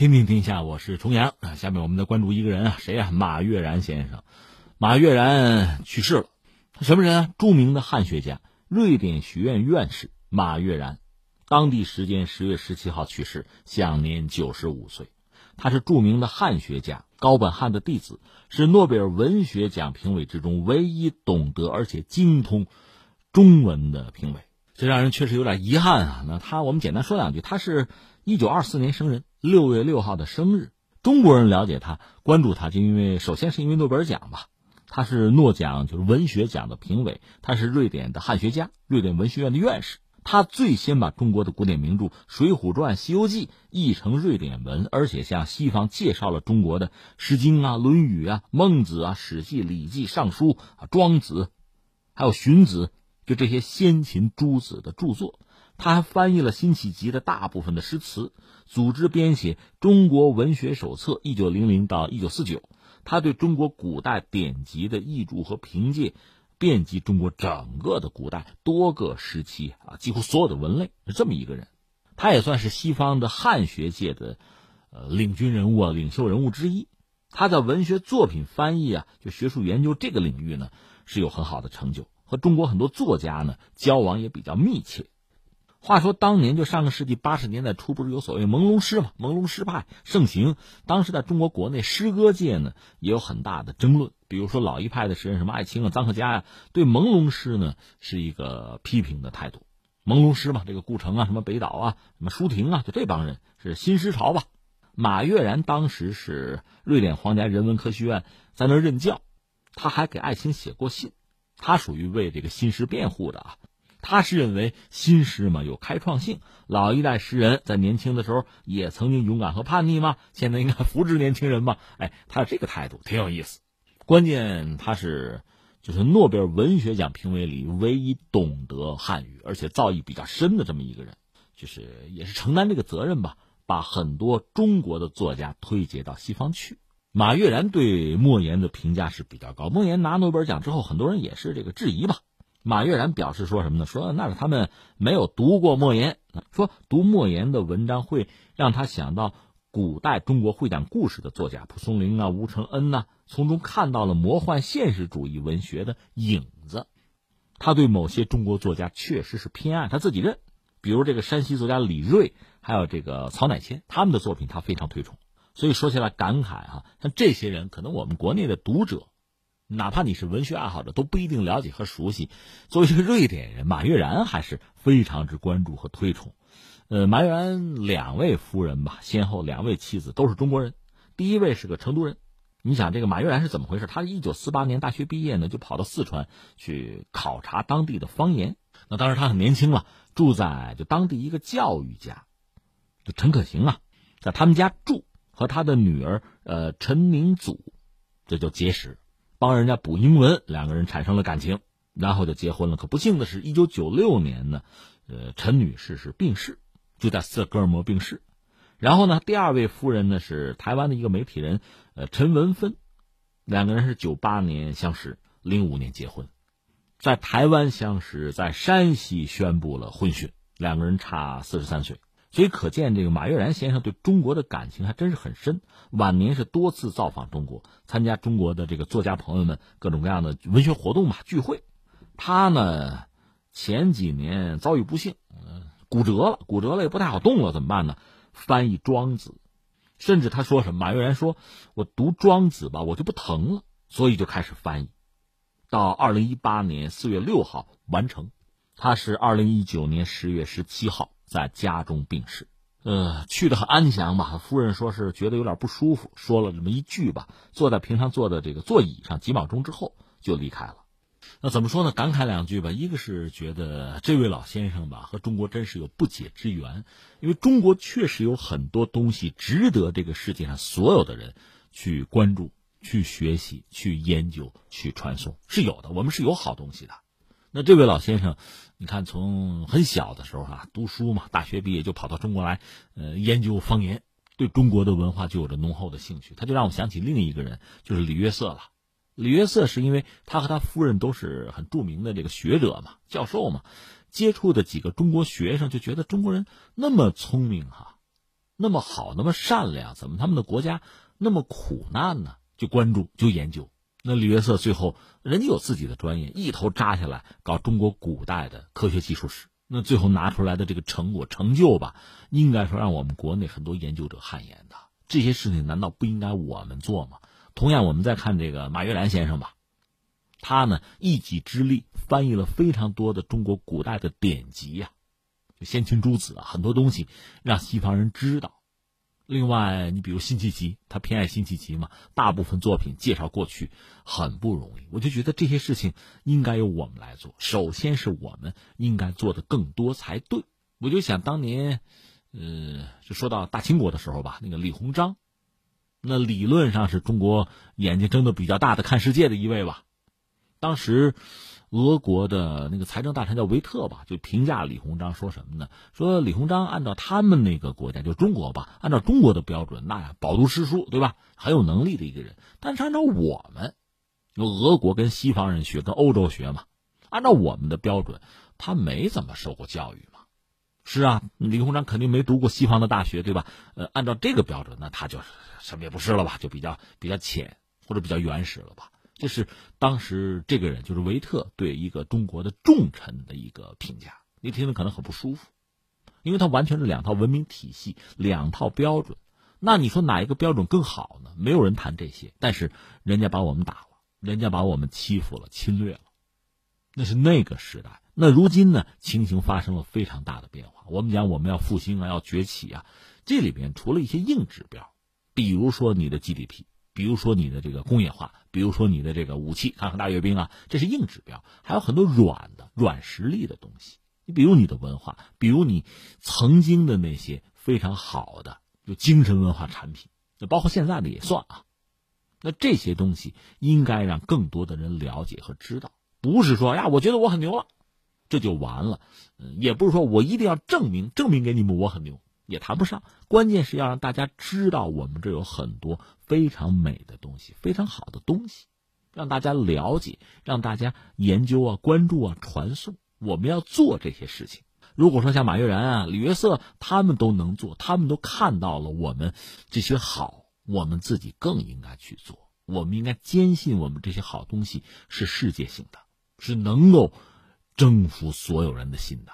天天天下，我是重阳啊。下面我们再关注一个人啊，谁呀？马悦然先生。马悦然去世了，他什么人啊？著名的汉学家，瑞典学院院士马悦然。当地时间十月十七号去世，享年九十五岁。他是著名的汉学家，高本汉的弟子，是诺贝尔文学奖评委之中唯一懂得而且精通中文的评委。这让人确实有点遗憾啊。那他，我们简单说两句，他是一九二四年生人，六月六号的生日。中国人了解他、关注他，就因为首先是因为诺贝尔奖吧。他是诺奖，就是文学奖的评委。他是瑞典的汉学家，瑞典文学院的院士。他最先把中国的古典名著《水浒传》《西游记》译成瑞典文，而且向西方介绍了中国的《诗经》啊、《论语》啊、《孟子》啊、《史记》《礼记》《尚书》啊、《庄子》，还有《荀子》。就这些先秦诸子的著作，他还翻译了辛弃疾的大部分的诗词，组织编写《中国文学手册》（一九零零到一九四九）。他对中国古代典籍的译著和评介，遍及中国整个的古代多个时期啊，几乎所有的文类是这么一个人。他也算是西方的汉学界的呃领军人物啊，领袖人物之一。他在文学作品翻译啊，就学术研究这个领域呢，是有很好的成就。和中国很多作家呢交往也比较密切。话说当年就上个世纪八十年代初，不是有所谓朦胧诗嘛？朦胧诗派盛行，当时在中国国内诗歌界呢也有很大的争论。比如说老一派的诗人什么艾青啊、臧克家呀，对朦胧诗呢是一个批评的态度。朦胧诗嘛，这个顾城啊、什么北岛啊、什么舒婷啊，就这帮人是新诗潮吧。马悦然当时是瑞典皇家人文科学院在那任教，他还给艾青写过信。他属于为这个新诗辩护的啊，他是认为新诗嘛有开创性，老一代诗人在年轻的时候也曾经勇敢和叛逆嘛，现在应该扶植年轻人嘛，哎，他有这个态度挺有意思。关键他是就是诺贝尔文学奖评委里唯一懂得汉语而且造诣比较深的这么一个人，就是也是承担这个责任吧，把很多中国的作家推介到西方去。马悦然对莫言的评价是比较高。莫言拿诺贝尔奖之后，很多人也是这个质疑吧。马悦然表示说什么呢？说那是他们没有读过莫言，说读莫言的文章会让他想到古代中国会讲故事的作家蒲松龄啊、吴承恩呐，从中看到了魔幻现实主义文学的影子。他对某些中国作家确实是偏爱，他自己认，比如这个山西作家李锐，还有这个曹乃谦，他们的作品他非常推崇。所以说起来感慨哈，像这些人，可能我们国内的读者，哪怕你是文学爱好者，都不一定了解和熟悉。作为一个瑞典人，马悦然还是非常之关注和推崇。呃，马悦然两位夫人吧，先后两位妻子都是中国人。第一位是个成都人，你想这个马悦然是怎么回事？他一九四八年大学毕业呢，就跑到四川去考察当地的方言。那当时他很年轻了，住在就当地一个教育家，就陈可行啊，在他们家住。和他的女儿，呃，陈明祖，这就结识，帮人家补英文，两个人产生了感情，然后就结婚了。可不幸的是，一九九六年呢，呃，陈女士是病逝，就在斯德哥尔摩病逝。然后呢，第二位夫人呢是台湾的一个媒体人，呃，陈文芬，两个人是九八年相识，零五年结婚，在台湾相识，在山西宣布了婚讯，两个人差四十三岁。所以可见，这个马悦然先生对中国的感情还真是很深。晚年是多次造访中国，参加中国的这个作家朋友们各种各样的文学活动嘛聚会。他呢，前几年遭遇不幸，骨折了，骨折了也不太好动了，怎么办呢？翻译《庄子》，甚至他说什么？马悦然说：“我读《庄子》吧，我就不疼了。”所以就开始翻译，到二零一八年四月六号完成。他是二零一九年十月十七号。在家中病逝，呃，去的很安详吧。夫人说是觉得有点不舒服，说了这么一句吧，坐在平常坐的这个座椅上，几秒钟之后就离开了。那怎么说呢？感慨两句吧。一个是觉得这位老先生吧，和中国真是有不解之缘，因为中国确实有很多东西值得这个世界上所有的人去关注、去学习、去研究、去传送，是有的。我们是有好东西的。那这位老先生，你看从很小的时候啊，读书嘛，大学毕业就跑到中国来，呃，研究方言，对中国的文化就有着浓厚的兴趣。他就让我想起另一个人，就是李约瑟了。李约瑟是因为他和他夫人都是很著名的这个学者嘛，教授嘛，接触的几个中国学生就觉得中国人那么聪明哈，那么好，那么善良，怎么他们的国家那么苦难呢？就关注，就研究。那李约瑟最后人家有自己的专业，一头扎下来搞中国古代的科学技术史。那最后拿出来的这个成果成就吧，应该说让我们国内很多研究者汗颜的。这些事情难道不应该我们做吗？同样，我们再看这个马悦然先生吧，他呢一己之力翻译了非常多的中国古代的典籍呀，就先秦诸子啊，很多东西让西方人知道。另外，你比如辛弃疾，他偏爱辛弃疾嘛，大部分作品介绍过去很不容易。我就觉得这些事情应该由我们来做。首先是我们应该做的更多才对。我就想当年，呃，就说到大清国的时候吧，那个李鸿章，那理论上是中国眼睛睁得比较大的看世界的一位吧。当时。俄国的那个财政大臣叫维特吧，就评价李鸿章说什么呢？说李鸿章按照他们那个国家，就中国吧，按照中国的标准，那饱读诗书，对吧？很有能力的一个人。但是按照我们，有俄国跟西方人学，跟欧洲学嘛，按照我们的标准，他没怎么受过教育嘛。是啊，李鸿章肯定没读过西方的大学，对吧？呃，按照这个标准，那他就什么也不是了吧？就比较比较浅或者比较原始了吧？这是当时这个人，就是维特对一个中国的重臣的一个评价。你听着可能很不舒服，因为他完全是两套文明体系、两套标准。那你说哪一个标准更好呢？没有人谈这些。但是人家把我们打了，人家把我们欺负了、侵略了，那是那个时代。那如今呢？情形发生了非常大的变化。我们讲我们要复兴啊，要崛起啊，这里边除了一些硬指标，比如说你的 GDP。比如说你的这个工业化，比如说你的这个武器，看看大阅兵啊，这是硬指标。还有很多软的、软实力的东西。你比如你的文化，比如你曾经的那些非常好的就精神文化产品，那包括现在的也算啊。那这些东西应该让更多的人了解和知道，不是说呀，我觉得我很牛了，这就完了。嗯，也不是说我一定要证明证明给你们我很牛。也谈不上，关键是要让大家知道我们这有很多非常美的东西，非常好的东西，让大家了解，让大家研究啊、关注啊、传送。我们要做这些事情。如果说像马悦然啊、李约瑟他们都能做，他们都看到了我们这些好，我们自己更应该去做。我们应该坚信我们这些好东西是世界性的，是能够征服所有人的心的。